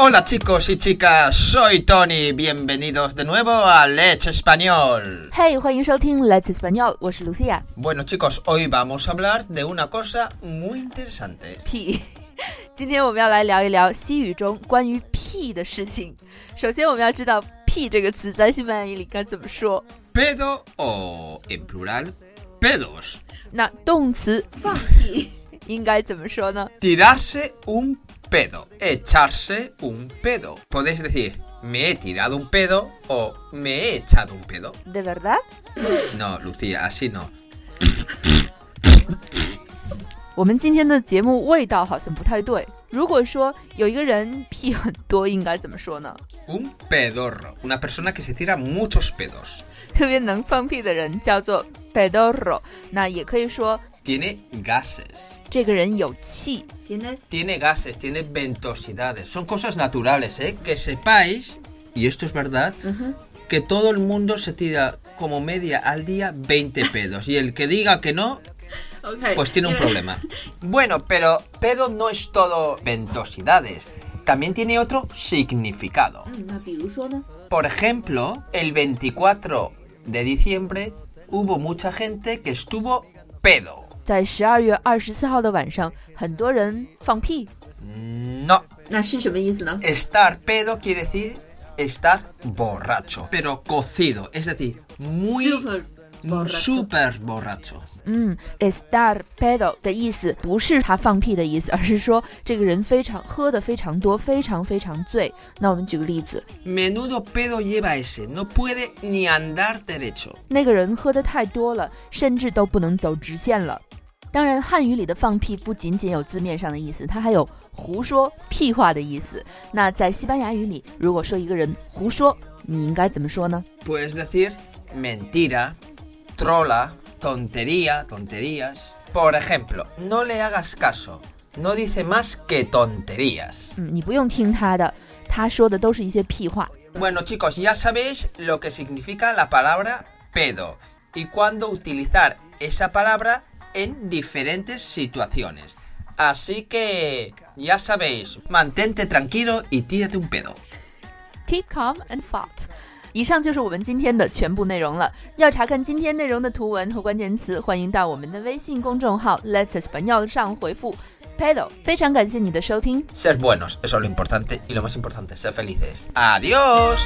Hola chicos y chicas, soy Tony, bienvenidos de nuevo a Let's Español. Hey，欢迎收听 Let's Español，我是 Lucia。 Bueno chicos, hoy vamos a hablar de una cosa muy interesante. 屁，今天我们要来聊一聊西语中关于屁的事情。首先，我们要知道“屁”这个词在西班牙语里该怎么说。 Pedo o en plural, pedos. 那动词放屁应该怎么说呢？ Tirarse un pedo, echarse un pedo. Podéis decir, me he tirado un pedo o me he echado un pedo. De verdad？ No, Lucía, así no. 我们今天的节目味道好像不太对。如果说有一个人屁很多，应该怎么说呢？ Un pedorro, una persona que se tira muchos pedos. 特别能放屁的人叫做 pedorro，那也可以说 Tiene gases. 这个人有气。 Tiene gases, tiene ventosidades. Son cosas naturales, ¿eh? Que sepáis, y esto es verdad, que todo el mundo se tira como media al día 20 pedos. Y el que diga que no, pues tiene un problema. Bueno, pero pedo no es todo ventosidades. También tiene otro significado. 那比如说呢？ Por ejemplo, el 24 de diciembre hubo mucha gente que estuvo pedo. 在十二月二十四号的晚上，很多人放屁。No, 那是什么意思呢？Estar pedo quiere decir estar borracho, pero cocido, es decir, muy Super borracho. super borracho. 嗯，estar pedo 的意思不是他放屁的意思，而是说这个人非常喝的非常多，非常非常醉。那我们举个例子，Menudo pedo lleva ese, no puede ni andar derecho. 那个人喝的太多了，甚至都不能走直线了。当然，汉语里的放屁不仅仅有字面上的意思，它还有胡说、屁话的意思。那在西班牙语里，如果说一个人胡说，你应该怎么说呢？Puedes decir mentira, trola, tontería, tonterías. Por ejemplo, no le hagas caso, no dice más que tonterías. 嗯，你不用听他的，他说的都是一些屁话。Bueno chicos, ya sabéis lo que significa la palabra pedo y cuándo utilizar esa palabra en diferentes situaciones. Así que ya sabéis, mantente tranquilo y tírate un pedo. Keep calm and fought。以上就是我们今天的全部内容了。要查看今天内容的图文和关键词，欢迎到我们的微信公众号 Let's Español 上回复 pedo。非常感谢你的收听， Ser buenos, eso es lo importante y lo más importante, ser felices. ¡Adiós!